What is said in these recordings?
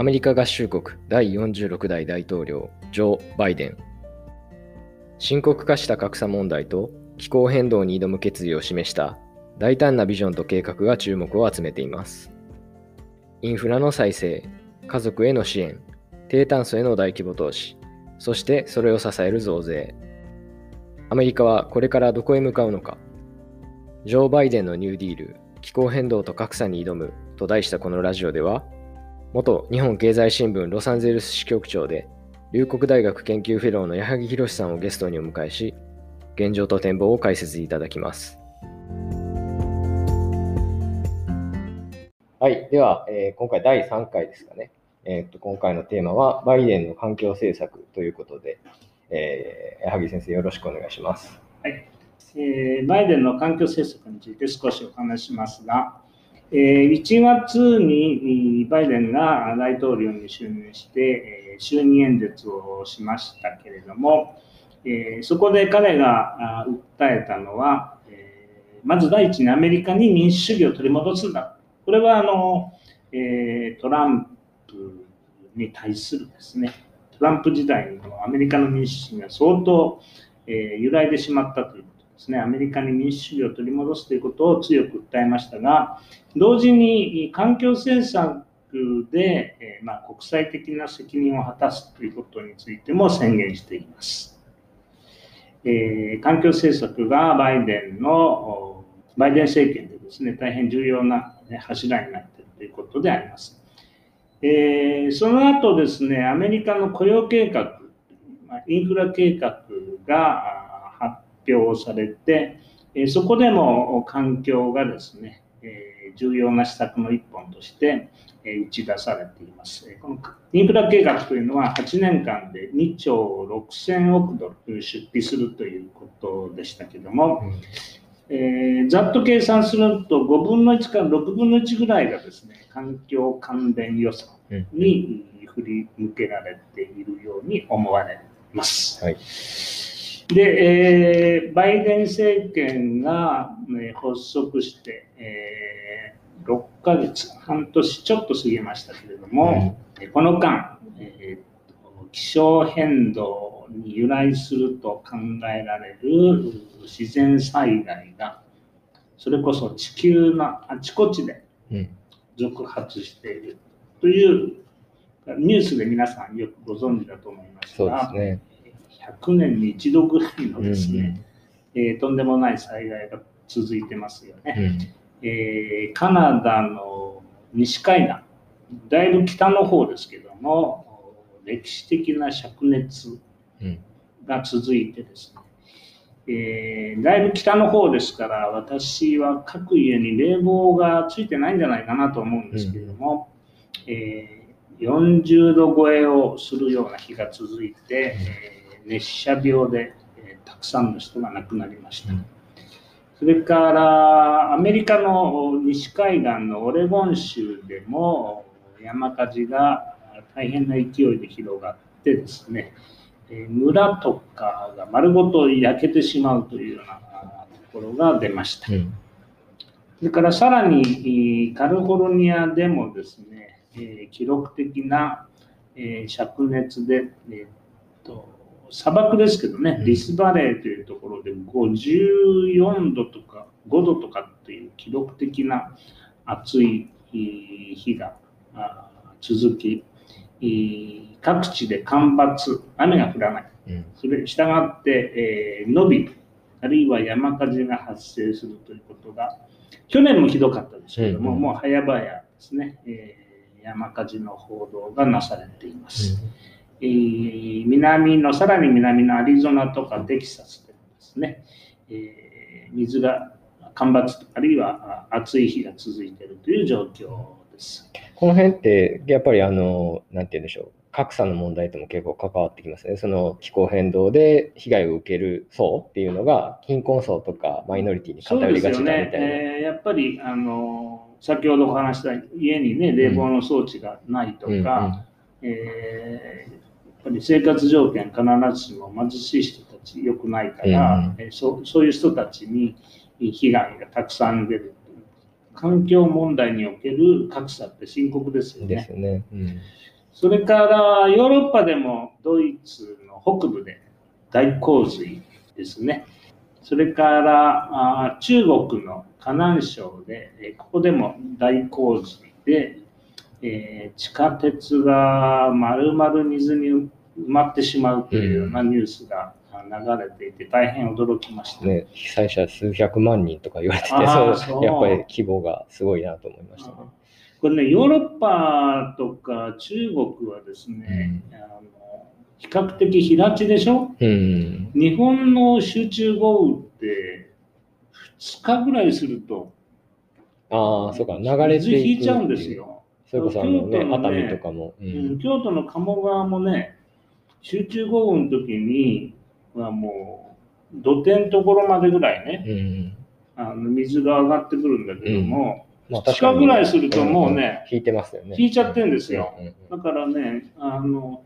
アメリカ合衆国第46代大統領ジョー・バイデン。深刻化した格差問題と気候変動に挑む決意を示した大胆なビジョンと計画が注目を集めています。インフラの再生家族への支援低炭素への大規模投資そしてそれを支える増税。アメリカはこれからどこへ向かうのか。ジョー・バイデンのニューディール気候変動と格差に挑むと題したこのラジオでは元日本経済新聞ロサンゼルス支局長で、龍谷大学研究フェローの矢作博さんをゲストにお迎えし、現状と展望を解説いただきます。はい、では、えー、今回第3回ですかね。えー、っと今回のテーマは、バイデンの環境政策ということで、えー、矢作先生、よろしくお願いします。はい、えー、バイデンの環境政策について少しお話しますが、1月にバイデンが大統領に就任して就任演説をしましたけれども、そこで彼が訴えたのは、まず第一にアメリカに民主主義を取り戻すんだ。これはあのトランプに対するですね、トランプ時代のアメリカの民主主義が相当揺らいでしまったというですね、アメリカに民主主義を取り戻すということを強く訴えましたが、同時に環境政策で、えまあ、国際的な責任を果たすということについても宣言しています。えー、環境政策がバイデンの、バイデン政権でですね、大変重要な柱になっているということであります。えー、その後ですね、アメリカの雇用計画、インフラ計画が表されて、そこでも環境がですね、重要な施策の一本として打ち出されています。このインフラ計画というのは8年間で2兆6000億ドル出費するということでしたけども、えー、ざっと計算すると5分の1から6分の1ぐらいがですね、環境関連予算に振り向けられているように思われます。はいで、えー、バイデン政権が、ね、発足して、えー、6ヶ月、半年ちょっと過ぎましたけれども、うん、この間、えー、気象変動に由来すると考えられる自然災害が、それこそ地球のあちこちで続発しているというニュースで皆さんよくご存知だと思いますが、そうですね100年に一度ぐらいのですね、うんうん、えー、とんでもない災害が続いてますよね。うん、えー、カナダの西海岸、だいぶ北の方ですけども、歴史的な灼熱が続いてですね、えー、だいぶ北の方ですから、私は各家に冷房がついてないんじゃないかなと思うんですけれども、うん、えー、40度超えをするような日が続いて、えー熱射病で、えー、たくさんの人が亡くなりました。それからアメリカの西海岸のオレゴン州でも山火事が大変な勢いで広がってですね、え村とかが丸ごと焼けてしまうというようなところが出ました。うん、それからさらにカリフォルニアでもですね、え記録的な、え灼熱で、えー、と砂漠ですけどね、リスバレーというところで54度とか5度とかっていう記録的な暑い日が続き、各地で干ばつ、雨が降らない。それに従って、えー、伸び、あるいは山火事が発生するということが、去年もひどかったですけども、うん、もう早々ですね、えー、山火事の報道がなされています。うんえー、南の、さらに南のアリゾナとかテキサスでもですね、えー、水が干ばつ、あるいは暑い日が続いているという状況です。この辺って、やっぱりあの、なんて言うんでしょう、格差の問題とも結構関わってきますね。その気候変動で被害を受ける層っていうのが、貧困層とかマイノリティに偏りがちだみたいな。ねえー、やっぱりあの先ほどお話した家にね冷房の装置がないとか、うんうんうん、えーぱり生活条件必ずしも貧しい人たち良くないから、うん、そそういう人たちに被害がたくさん出る環境問題における格差って深刻ですよね。ですよね。うん。それからヨーロッパでもドイツの北部で大洪水ですね。それからあ中国の河南省で、えーここでも大洪水で、えー地下鉄が丸々水に埋まってしまうというようなニュースがあ流れていて大変驚きました。ね、被災者数百万人とか言われてて、そうやっぱり規模がすごいなと思いましたね。これね、ヨーロッパとか中国はですね、あの比較的平地でしょ？うん。日本の集中豪雨って2日ぐらいするとああ、そうか、流れて水引いちゃうんです。よ。それこそあの、ね、京都のね熱海とかも。ううん京都の鴨川もね、集中豪雨の時にはもう土手のところまでぐらいね、うん。あの水が上がってくるんだけども、まあ2日ぐらいするともうね、引いてますよね。引いちゃってんですようんうんだからね、あの、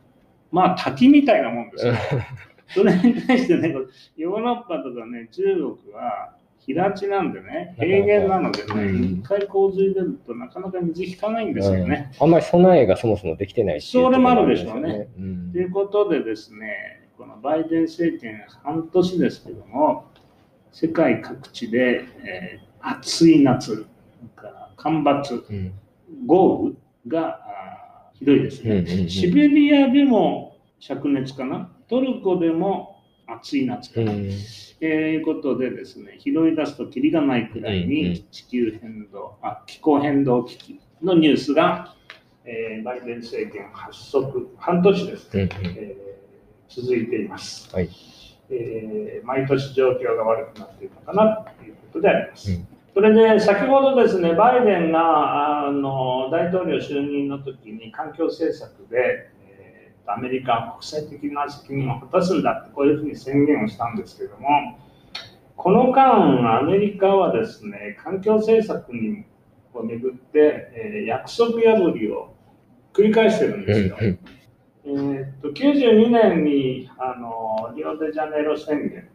まあ滝みたいなもんですよ。それに対してね、ヨーロッパとかね、中国は平地なんでね、平原なのでね、うん。一回洪水出るとなかなか水引かないんですよね。うん。あんまり備えがそもそもできてないっていうそれもあるでしょうね。ということでですね、このバイデン政権半年ですけども、世界各地で、えー暑い夏、から干ばつ、豪雨がひどいですね。シベリアでも灼熱かな、トルコでも暑い夏かな。うん。ということでですね、拾い出すときりがないくらいに地球変動、あ気候変動危機のニュースが、えーバイデン政権発足半年ですね、えー続いています、はい。えー毎年状況が悪くなっているのかなということであります。うん。それで先ほどですね、バイデンがあの大統領就任の時に環境政策で、えーアメリカは国際的な責任を果たすんだってこういうふうに宣言をしたんですけども、この間、アメリカはですね、環境政策にをめぐって、えー約束破りを繰り返してるんですよ。うんえーっと92年にあのリオデジャネイロ宣言、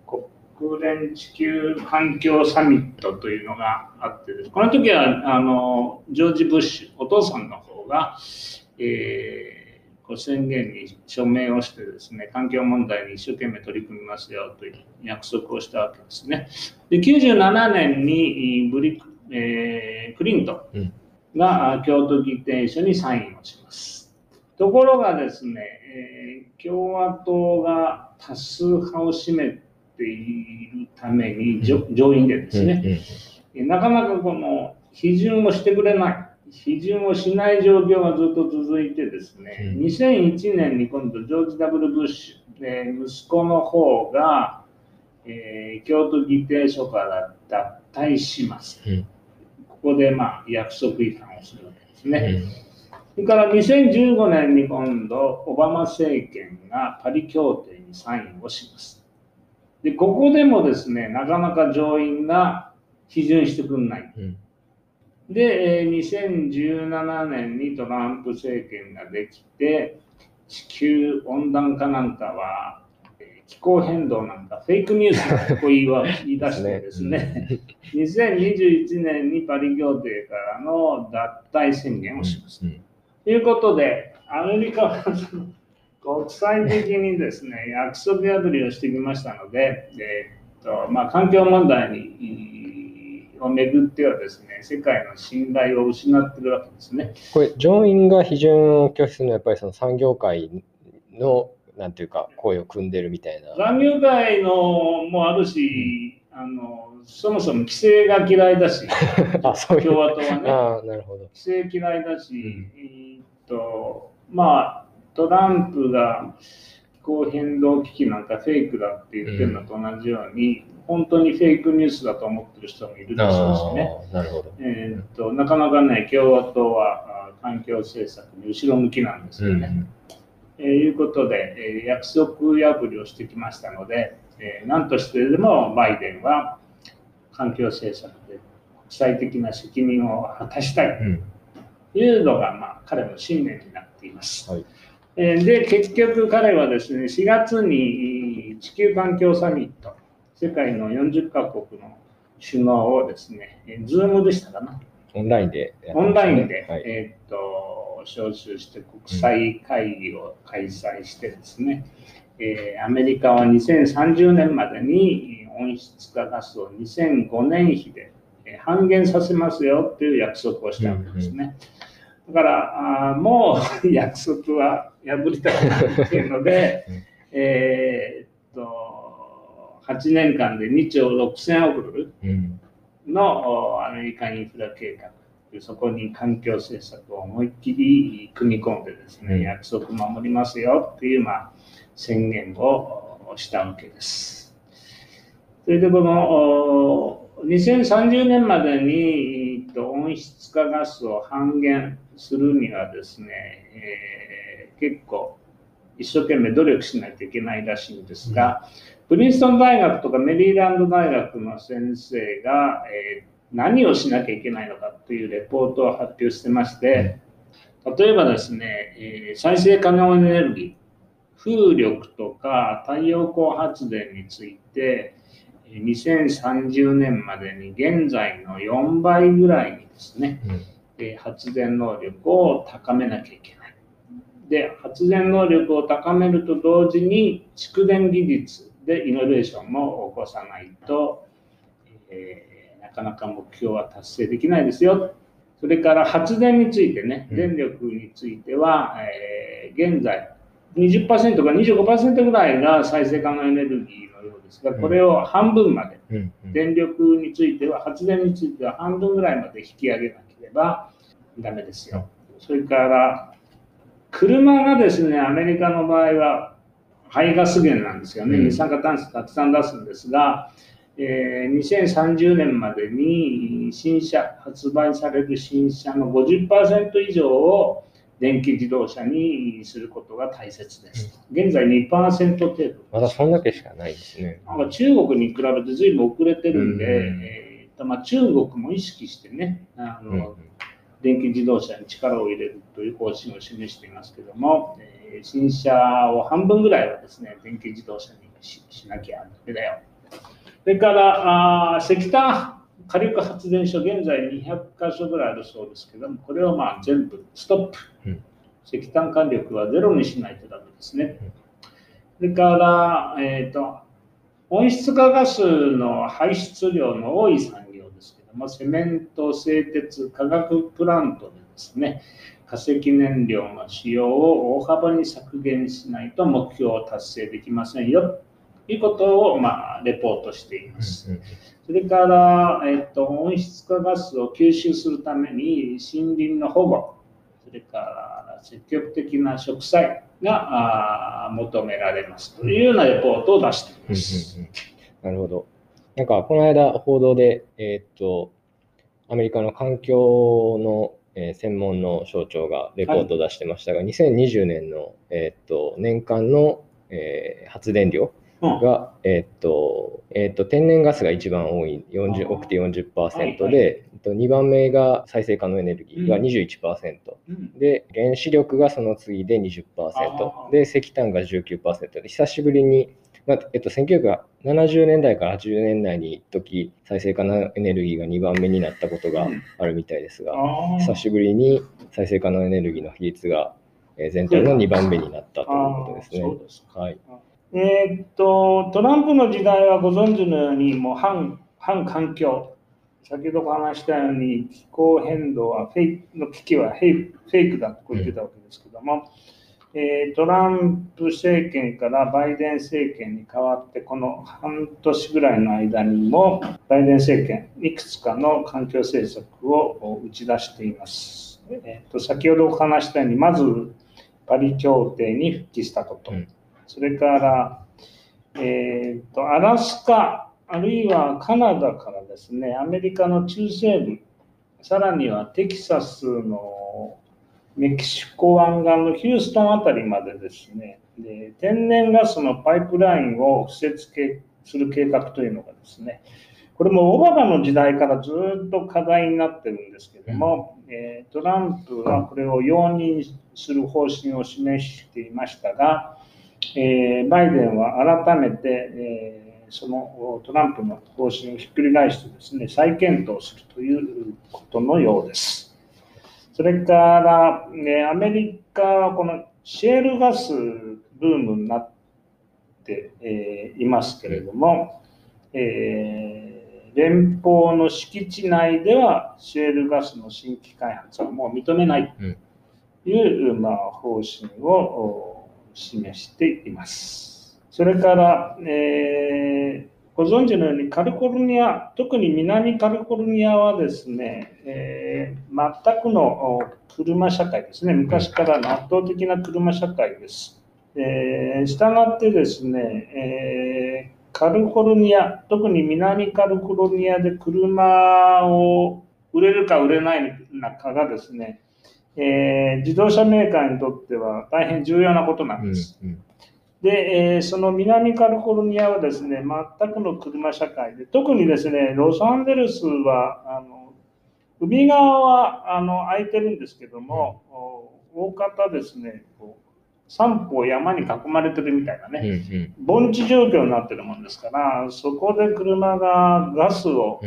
国連地球環境サミットというのがあってです、この時はあのジョージ・ブッシュ、お父さんの方が、えー宣言に署名をしてですね、環境問題に一生懸命取り組みますよという約束をしたわけですね。で97年にブリえークリントンがあ京都議定書にサインをします。ところがですね、えー共和党が多数派を占めているために、上上院でですね、うんなかなかこの批准をしてくれない、批准をしない状況がずっと続いてですね、うん2001年に今度ジョージ・ダブル・ブッシュ、えー息子の方が、えー京都議定書から脱退します。うんここでまあ約束違反をするわけですね。うんそれから2015年に今度、オバマ政権がパリ協定にサインをします。で、ここでもですね、なかなか上院が批准してくんない。うんで、えー2017年にトランプ政権ができて、地球温暖化なんかは、えー気候変動なんかフェイクニュースだと言いわ言い出してですね、2021年にパリ協定からの脱退宣言をします。うんということで、アメリカは国際的にですね、約束破りをしてきましたので、えーっとまあ、環境問題にをめぐってはですね、世界の信頼を失っているわけですね。これ、上院が批准を拒否するのは、やっぱりその産業界の、なんていうか、声を組んでるみたいな。産業界のもあるし、あのそもそも規制が嫌いだし、あ、そう。共和党はね。ああ、なるほど。規制嫌いだし、うんえーっとまあトランプが気候変動危機なんかフェイクだって言ってるのと同じように、本当にフェイクニュースだと思ってる人もいるでしょうしね。なるほど。えーっとなかなかね、共和党はあ環境政策に後ろ向きなんですよね。えーいうことで、えー約束破りをしてきましたので、えー何としてでもバイデンは環境政策で国際的な責任を果たしたい。うん。というのが、まあ、彼の信念になっています。はいえーで、結局彼はですね、4月に地球環境サミット、世界の40カ国の首脳をですね、えーズームでしたかな、オンラインでやってオンラインで、はい。えーっと招集して国際会議を開催してですね、えーアメリカは2030年までに温室効果ガスを2005年比でえー半減させますよっていう約束をしたわけですね。だからあーもう 約束は破りたくないっていうので うん、えー8年間で2兆6000億ドルうん。のおアメリカインフラ計画、そこに環境政策を思いっきり組み込んでですね、うん。約束守りますよっていう、まあ、宣言をおしたわけです。それでこのお2030年までにえっと温室化ガスを半減するにはですね、えー結構一生懸命努力しないといけないらしいんですが、プリンストン大学とかメリーランド大学の先生が、えー何をしなきゃいけないのかというレポートを発表してまして、例えばですね、えー再生可能エネルギー、風力とか太陽光発電について、えー2030年までに現在の4倍ぐらいにですね、うんえー発電能力を高めなきゃいけない。で、発電能力を高めると同時に、蓄電技術でイノベーションも起こさないと、えーなかなか目標は達成できないですよ。それから発電についてね、うん電力については、えー現在20%か25%ぐらいが再生可能エネルギーのようですが、これを半分まで、電力については、発電については半分ぐらいまで引き上げなければダメですよ。それから、車がですね、アメリカの場合は排ガス源なんですよね、うん二酸化炭素たくさん出すんですが、えー2030年までに新車、発売される新車の50%以上を電気自動車にすることが大切です。現在2%程度。まだそんだけしかないですね。なんか中国に比べて随分遅れてるんで、うんえーとまあ、中国も意識してねあの、うんうん電気自動車に力を入れるという方針を示していますけども、えー新車を半分ぐらいはですね電気自動車にししなきゃダメだよ。それからあー石炭火力発電所、現在200箇所ぐらいあるそうですけども、これをまあ全部ストップ、うん石炭火力はゼロにしないとダメですね。それから、えーと、温室化ガスの排出量の多い産業ですけども、セメント、製鉄、化学プラントでですね、化石燃料の使用を大幅に削減しないと目標を達成できませんよということを、まあ、レポートしています。うんそれから、えっと、温室化ガスを吸収するために森林の保護、それから積極的な植栽があー求められますというようなレポートを出していうんます。うんうんなるほど。なんか、この間、報道で、えーっと、アメリカの環境の、えー専門の省庁がレポートを出してましたが、2020年の、えーっと年間の、えー発電量うん。が、えーっとえーっと天然ガスが一番多い40あー。多くて40%で、はいと2番目が再生可能エネルギーがうん。21%、うん。で原子力がその次で20%あー。で石炭が19%で久しぶりに、まあえっと、1970年代から80年代に一時再生可能エネルギーが2番目になったことがあるみたいですが、あー。久しぶりに再生可能エネルギーの比率がえー全体の2番目になったということですね。すか。はい。えーっと、トランプの時代はご存知のように、もう反反環境、先ほどお話したように、気候変動はフェイクの危機はフェイクフェイクだと言ってたわけですけども、えートランプ政権からバイデン政権に変わって、この半年ぐらいの間にも、バイデン政権、いくつかの環境政策を打ち出しています。えーと先ほどお話したように、まずパリ協定に復帰したこと。うんそれから、えーと、アラスカ、あるいはカナダからですね、アメリカの中西部、さらにはテキサスのメキシコ湾岸のヒューストンあたりまでですね、で天然ガスのパイプラインを敷設けする計画というのがですね、これもオバマの時代からずっと課題になってるんですけども、えートランプはこれを容認する方針を示していましたが、えーバイデンは改めて、えーそのトランプの方針をひっくり返してですね、再検討するということのようです。それから、ね、アメリカはこのシェールガスブームになって、えー、いますけれども、えー、連邦の敷地内ではシェールガスの新規開発はもう認めないという、うん、まあ、方針を示しています。それから、えーご存知のようにカリフォルニア、特に南カリフォルニアはですね、えー、全くの車社会ですね、昔からの圧倒的な車社会です。えー、したがってですね、えー、カリフォルニア、特に南カリフォルニアで車を売れるか売れないのかがですね、えー、自動車メーカーにとっては大変重要なことなんです。うんうんで、えー、その南カリフォルニアはですね、全くの車社会で、特にですね、ロサンゼルスは、あの海側はあの空いてるんですけども、うん、大方ですね、こう三方山に囲まれてるみたいなね、うんうん、盆地状況になってるもんですから、そこで車がガスを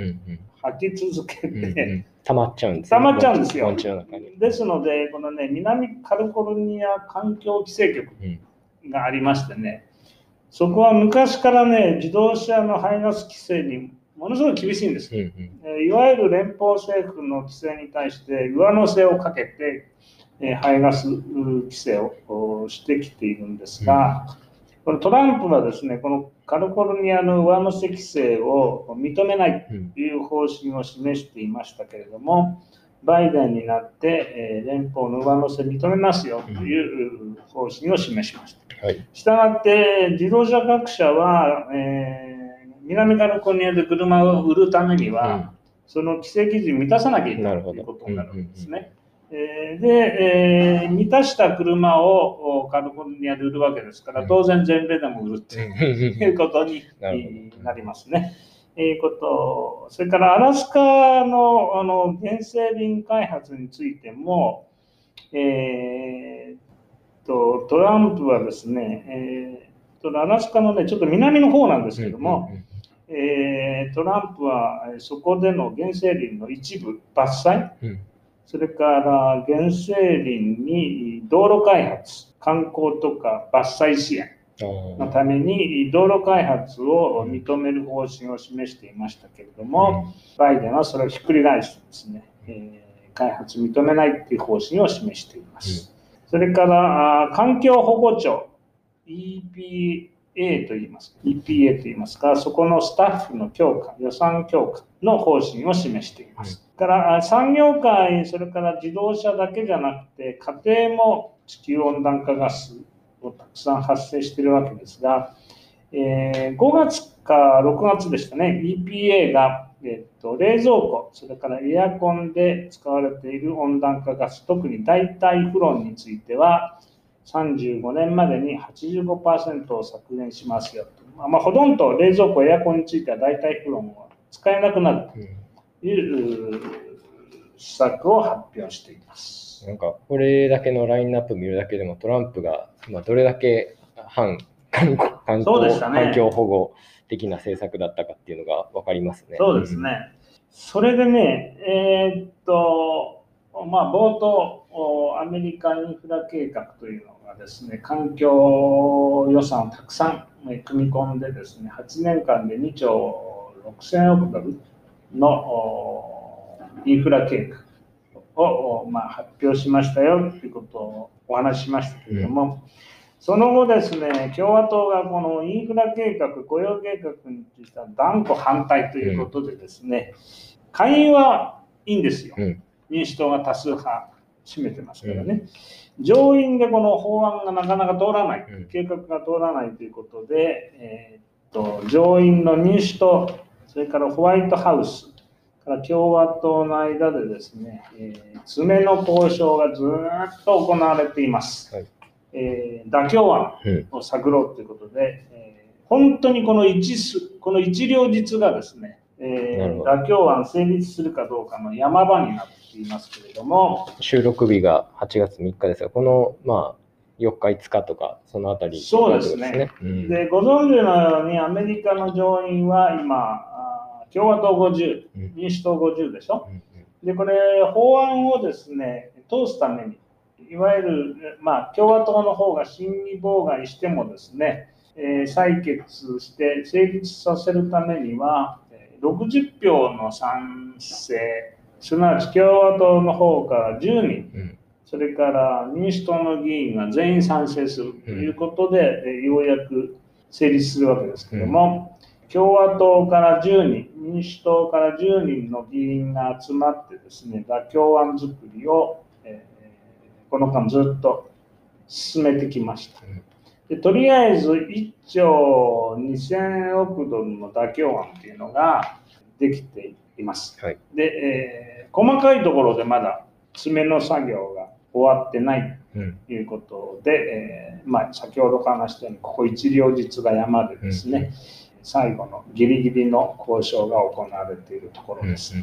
吐き続けて、うんうん、溜まっちゃうんです、ね、溜まっちゃうんですよ。ですので、このね、南カリフォルニア環境規制局、うん。がありましてね、そこは昔からね、自動車の排ガス規制にものすごい厳しいんです。うんうん、いわゆる連邦政府の規制に対して上乗せをかけて、え排ガス規制をしてきているんですが、うん、このトランプはですね、このカリフォルニアの上乗せ規制を認めないという方針を示していましたけれども、バイデンになって、え連邦の上乗せ認めますよという方針を示しました。はい、したがって、自動車各社は、えー、南カリフォルニアで車を売るためには、うん、その規制基準を満たさなきゃいけないということになるわけですね。えで、えー、満たした車をカリフォルニアで売るわけですから、当然全米でも売るということに なりますね。えー、こと、それからアラスカのあの原生林開発についても、えー、とトランプはですね、えー、とアラスカのね、ちょっと南の方なんですけども、えー、トランプはそこでの原生林の一部伐採、うん、それから原生林に道路開発、観光とか伐採支援のために道路開発を認める方針を示していましたけれども、うん、バイデンはそれをひっくり返してですね、えー、開発認めないという方針を示しています。うん。それから環境保護庁、EPA と言います、EPA と言いますか、そこのスタッフの強化、予算強化の方針を示しています。はい、から産業界、それから自動車だけじゃなくて、家庭も地球温暖化ガスをたくさん発生しているわけですが、えー、5月か6月でしたね、EPA がえっと、冷蔵庫、それからエアコンで使われている温暖化ガス、特に代替フロンについては、35年までに85%を削減しますよと。まあ、ほとんど冷蔵庫、エアコンについては代替フロンは使えなくなるという施策を発表しています。なんか、これだけのラインナップ見るだけでも、トランプが今どれだけ反環境保護的な政策だったかっていうのが分かりますね。そうですね。それでね、えー、っと、まあ、冒頭、アメリカインフラ計画というのがですね、環境予算をたくさん組み込んでですね、8年間で2兆6000億ドルのインフラ計画を、まあ、発表しましたよということをお話ししましたけれども、うん。その後ですね、共和党がこのインフラ計画、雇用計画については断固反対ということでですね、下院はいいんですよ。民主党が多数派占めてますからね。上院でこの法案がなかなか通らない、計画が通らないということで、えー、っと上院の民主党、それからホワイトハウス、から共和党の間でですね、えー、詰めの交渉がずっと行われています。はい。えー、妥協案を探ろうということで、えー、本当にこの一この一両日がですね、えー、妥協案成立するかどうかの山場になっていますけれども収録日が8月3日ですがこの、まあ4日、5日とか、そのあたり、そうですね。うんで、ご存知のように、アメリカの上院は今、共和党50、うん民主党50でしょ？うんで、これ、法案をですね、通すために、いわゆる、まあ、共和党の方が審議妨害してもですね、えー採決して成立させるためには、えー60票の賛成、すなわち共和党の方から10人、うん。それから民主党の議員が全員賛成するということで、えーようやく成立するわけですけども、共和党から10人、民主党から10人の議員が集まってですね、妥協案作りを、えーこの間ずっと進めてきました。でとりあえず1兆2000億ドルの妥協案というのができています。はい。で、えー細かいところでまだ詰めの作業が終わってないうん。ということで、えーまあ、先ほど話したようにここ一両日が山でですね、最後のギリギリの交渉が行われているところです。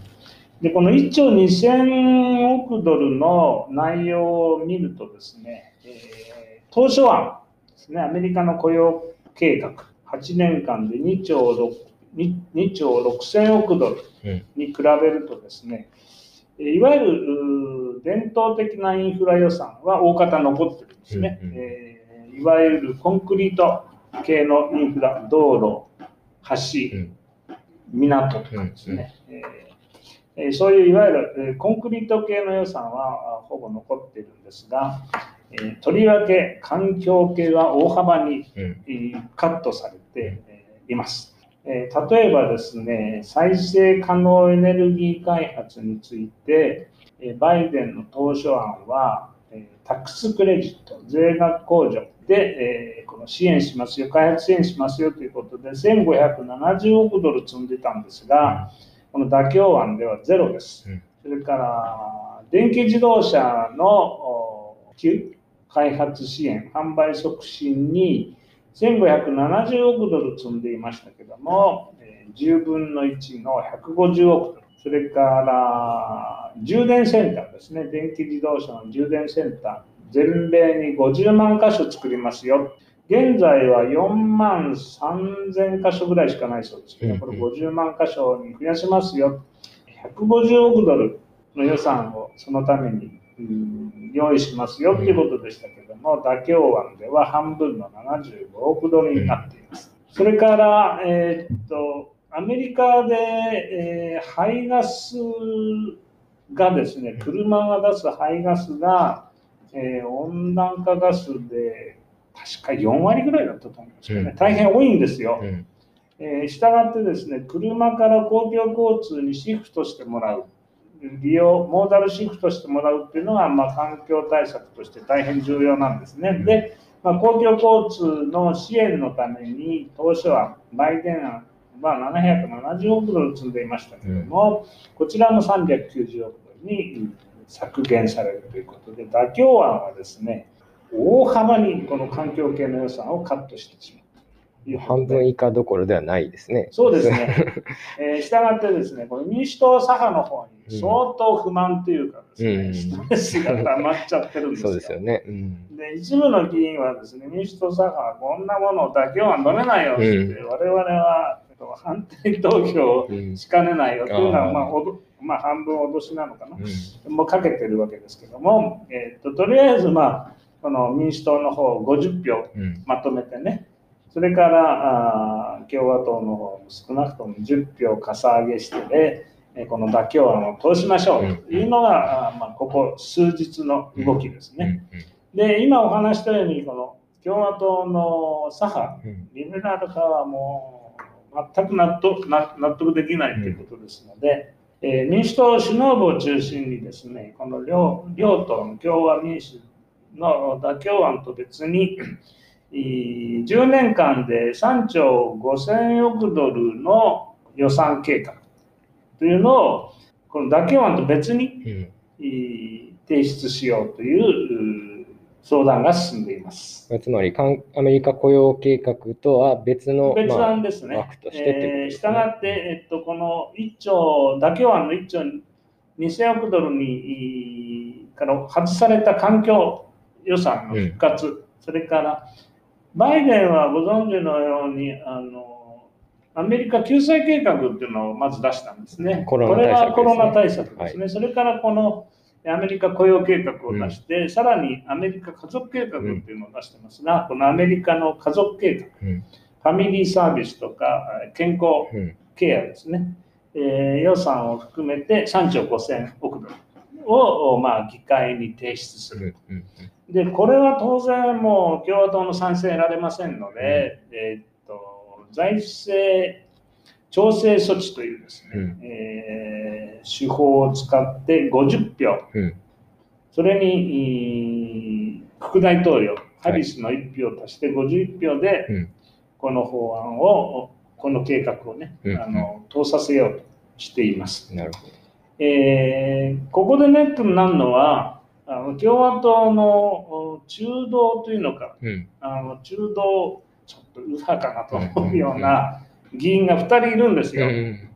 で、この1兆2000億ドルの内容を見るとですね、えー当初案ですね、アメリカの雇用計画、8年間で2兆 ,6 2, 2兆6000億ドルうん。に比べるとですね、えーいわゆる伝統的なインフラ予算は大方残ってるんですね。うんうん。えーいわゆるコンクリート系のインフラ、道路、橋、うん。港とかですね、えーえーそういういわゆる、えーコンクリート系の予算はあほぼ残っているんですが、えーとりわけ環境系は大幅に、カットされてえーいます。えー例えばですね、再生可能エネルギー開発について、えーバイデンの当初案は、えータックスクレジット、税額控除で、えーこの支援しますよ、開発支援しますよということで、1570億ドル積んでたんですが、この妥協案ではゼロです。うんそれから、電気自動車のお普及開発支援、販売促進に1570億ドル積んでいましたけども、えー10分の1の150億ドル。それから、充電センターですね。電気自動車の充電センター。全米に50万箇所作りますよ。現在は4万3000箇所ぐらいしかないそうですけど、これ50万箇所に増やしますよ。150億ドルの予算をそのために、うん用意しますよということでしたけども、妥協案では半分の75億ドルになっています。それから、えーっと、アメリカで、えー排ガスがですね、車が出す排ガスが、えー温暖化ガスで確か4割ぐらいだったと思うんですけどね、うん。大変多いんですよ。うん。えーしたがってですね、車から公共交通にシフトしてもらう、利用、モーダルシフトしてもらうっていうのが、まあ、環境対策として大変重要なんですね。で、まあ、公共交通の支援のために、当初はバイデン案は770億ドル積んでいましたけども、こちらも390億ドルに削減されるということで、妥協案はですね、大幅にこの環境系の予算をカットしてしまう。半分以下どころではないですね。そうですね。えー、したがってですね、この民主党左派の方に相当不満というかですね、うんストレスが溜まっちゃってるんですよ。そうですよね。うんで一部の議員はですね、民主党左派はこんなものを妥協案飲めないよって、うん我々はえっと反対投票うんしかねないよっていうのは、まあおどまあ、半分脅しなのかな、うんもうかけてるわけですけども、えっととりあえず、まあ、この民主党の方50票うんまとめてね、それから共和党の方も少なくとも10票かさ上げしてね、えーこの妥協案を通しましょうというのが、まあ、ここ数日の動きですね。で、今お話したように、この共和党の左派、リベラル派はもう全く納得な納得できないということですので、えー民主党首脳部を中心にですね、この両両党の共和民主の妥協案と別に、い10年間で3兆5000億ドルの予算計画というのを、この妥協案と別に提出しようというう相談が進んでいます。つまりアメリカ雇用計画とは別の別まあ案ですね。枠としてしたがって、えっと、この1兆、妥協案の1兆2000億ドルにいから外された環境予算の復活、それからバイデンはご存知のようにあのアメリカ救済計画っていうのをまず出したんですね。これはコロナ対策ですね。それからこのアメリカ雇用計画を出して、さらにアメリカ家族計画っていうのを出してますが、このアメリカの家族計画、うん。ファミリーサービスとかえー健康うんケアですね、えー予算を含めて3兆5000億ドルを、まあ、議会に提出する。うんうんで、これは当然もう共和党の賛成得られませんので、えーっと財政調整措置というですね、うん。えー手法を使って50票、うん。それに副大統領、ハリスの1票足して51票で、うん。この法案を、この計画をね、うん。あの通させようとしています。なるほど。えーここでネックになるのは、あの共和党のお中道というのか、うん。あの中道、ちょっと右派かなと思うような議員が2人いるんですよ。うん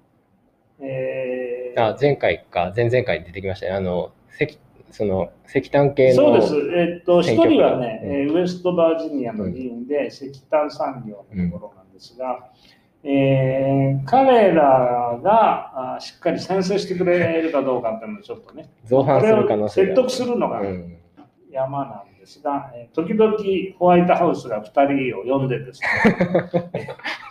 えー。あ前回か前々回に出てきましたね。あの石その石炭系のそうです、えっと1選挙区。人はね、うん。えーウエストバージニアの議員で石炭産業のところなんですが、えー彼らがあしっかり賛成してくれるかどうかっていうのをちょっとね、造反する可能性説得するのがうん。山なんですが、えー時々ホワイトハウスが2人を呼んでですね、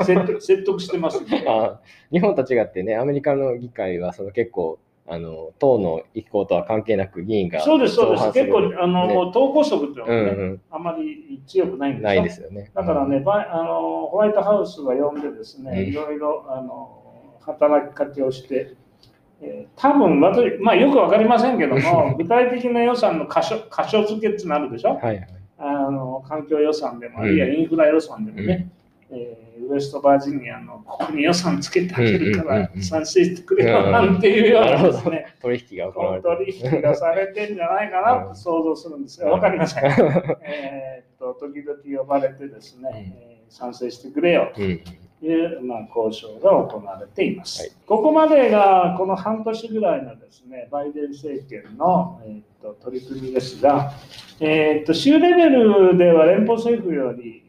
説得説得してます、ね。あ日本と違ってね、アメリカの議会はその結構あの党の意向とは関係なく議員がそうです、そうです。結構、あの、ね。党拘束っていうのはね、うんあまり強くないんうん、ですよ。ないですよね。だからね、バイあのホワイトハウスが呼んでですね、うん。いろいろあの働きかけをして、えー多分私、まあ、よくわかりませんけども、具体的な予算の箇所箇所付けってなるでしょ？うん、はいはい。あの環境予算でも、うん。あるいはインフラ予算でもね、えーウエストバージニアのここに予算つけてあげるから賛成してくれよなんていうようなですね、取引が行われてる。取引がされてんじゃないかなと想像するんですが、わかりません。えーっと時々呼ばれてですね、えー賛成してくれようんという、まあ、交渉が行われています。はい。ここまでがこの半年ぐらいのですねバイデン政権の、えーっと取り組みですが、えーっと州レベルでは連邦政府よりえー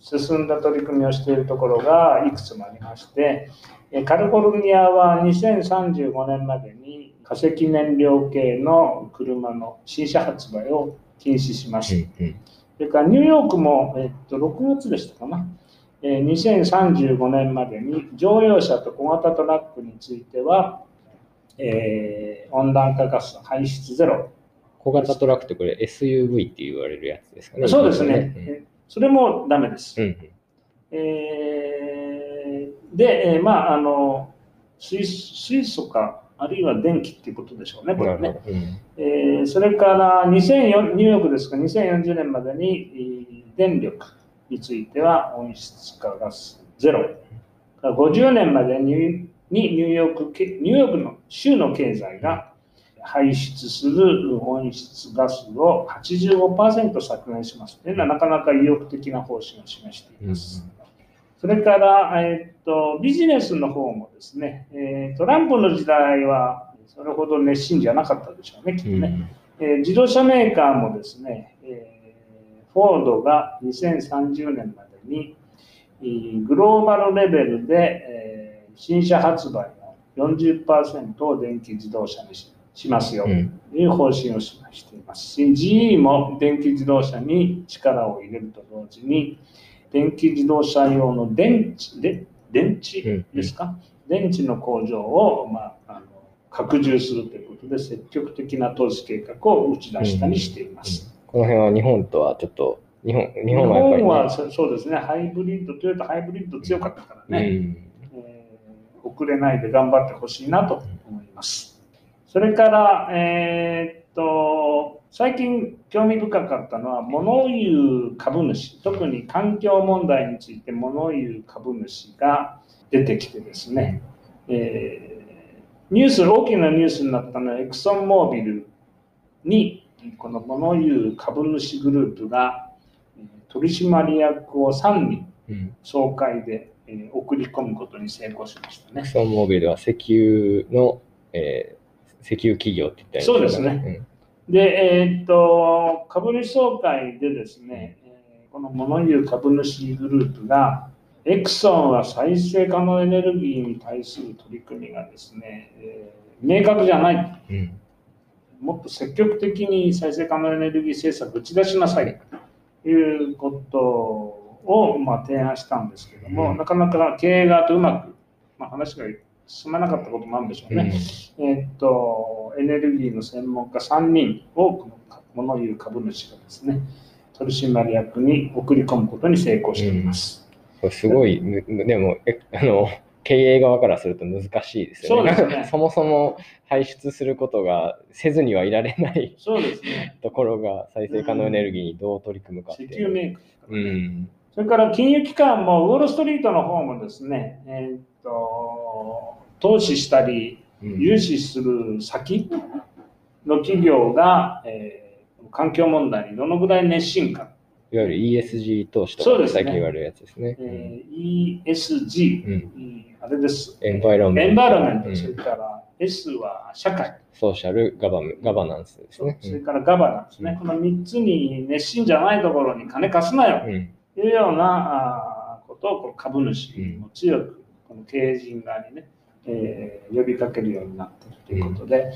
進んだ取り組みをしているところがいくつもありまして、えーカリフォルニアは2035年までに化石燃料系の車の新車発売を禁止しました。うんそれからニューヨークも、えっと、6月でしたかな、えー2035年までに乗用車と小型トラックについては、えー温暖化ガス排出ゼロ、小型トラックってこれ SUV って言われるやつですかね。そうですね、えそれもダメです。うんうんえーで、えーまあ、あの水水素か、あるいは電気っていうことでしょうね、これね。うんえーそれから2004ニューヨークですが、2040年までにえー電力については温室化ガスゼロ。50年までににニューヨークけニューヨークの州の経済が排出する温室ガスを85%削減しますというのはなかなか意欲的な方針を示しています。それから、えーっとビジネスの方もですね、えートランプの時代はそれほど熱心じゃなかったでしょうね、きっとうんね。えー自動車メーカーもですね、えーフォードが2030年までにえーグローバルレベルで、えー新車発売の40%を電気自動車にししますよ。うん。という方針を示していますし、GE も電気自動車に力を入れると同時に、電気自動車用の電池で電池ですか、電池の工場を、まあ、あの拡充するということで、積極的な投資計画を打ち出したりしています。この辺は日本とはちょっと、日本日日本はやっぱり、ね、本はそそうですね、ハイブリッド、トヨタハイブリッド強かったからね、えー遅れないで頑張ってほしいなと思います。それから、えーっと、最近興味深かったのは、物言う株主、特に環境問題について物言う株主が出てきてですね、えーニュース、大きなニュースになったのは、エクソンモービルに、この物言う株主グループが、えー取締役を3人うん。総会で、えー送り込むことに成功しましたね。エク。ソンモービルは石油の、えー石油企業って言ったそうですね。で、えーっと、株主総会でですね、えーこの物言う株主グループが、エクソンは再生可能エネルギーに対する取り組みがですね、えー明確じゃない。うん。もっと積極的に再生可能エネルギー政策打ち出しなさいということを、まあ、提案したんですけども、うんなかなか経営側とうまく、まあ、話が進まなかったこともあるんでしょうね。えーっと、エネルギーの専門家3人を、この物言う株主がですね、取締役に送り込むことに成功しております。これすごい、でも、えあの、経営側からすると難しいですよね。そもそも排出することがせずにはいられないそうですね。ところが再生可能エネルギーにどう取り組むかっていう。石油メーカーですからねうん。それから金融機関もウォール・ストリートの方もですね、えーっと投資したり、うん。融資する先の企業が、えー環境問題にどのぐらい熱心か、いわゆる ESG 投資とか最近言われるやつですね。えー ESG、うん。うんあれです、エンバイロメント。エンバイロメント、うん。それから S は社会、ソーシャルガバメガバナンスですね。それからガバナンスね、うん。この3つに熱心じゃないところに金貸すなよ。うん。というようなことをこの株主も強く、この経営陣側にね、えー呼びかけるようになっているということで、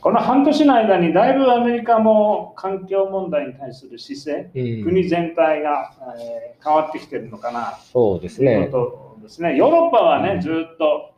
この半年の間にだいぶアメリカも環境問題に対する姿勢、うん国全体が、えー変わってきてるのかなそうですというね。ことですね。ヨーロッパはね、うんずっと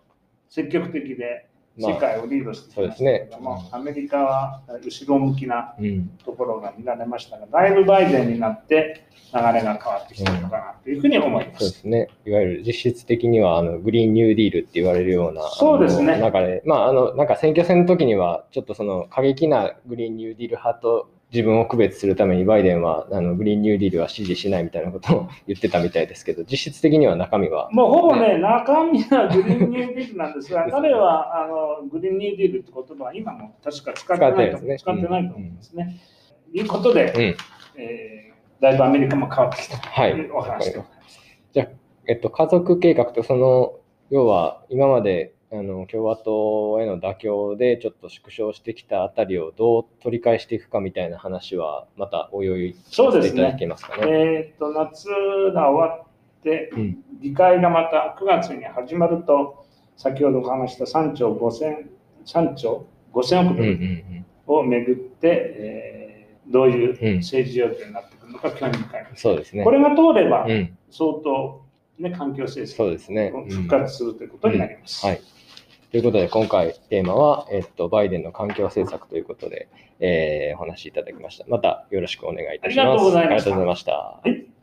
積極的でまあ世界をリードしてきましたけれども、アメリカは後ろ向きなうん。ところが見られましたが、だいぶバイデンになって流れが変わってきてるのかなというふうに思いま。そうですすね。いわゆる実質的にはあのグリーンニューディールって言われるような、そうですね中で、まあ、あの、なんか選挙戦の時には、ちょっとその過激なグリーンニューディール派と自分を区別するためにバイデンはあのグリーンニューディールは支持しないみたいなことを 言ってたみたいですけど、実質的には中身は、もうほぼね、中身はグリーンニューディールなんですが、彼はあのグリーンニューディールって言葉は今も確か使ってないとね使ってないと思いますね。ということで、うん。えーだいぶアメリカも変わってきたとはいいうお話でございます。じゃあ、えっと、家族計画とその、要は今まであの共和党への妥協でちょっと縮小してきたあたりをどう取り返していくかみたいな話は、またおいおいそうですねさせていただけますかね。えー、と夏が終わって、うん議会がまた9月に始まると、先ほどお話した3兆5000、3兆5000億ドうんうんうルん。をめぐって、えーどういううん政治状況になってくるのか興味深い。そうですね。これが通れば、うん、相当、ね、環境政策そうですね。をうん復活するということになります。はい。ということで、今回テーマは、えっと、バイデンの環境政策ということで、えーお話しいただきました。またよろしくお願いいたします。ありがとうございました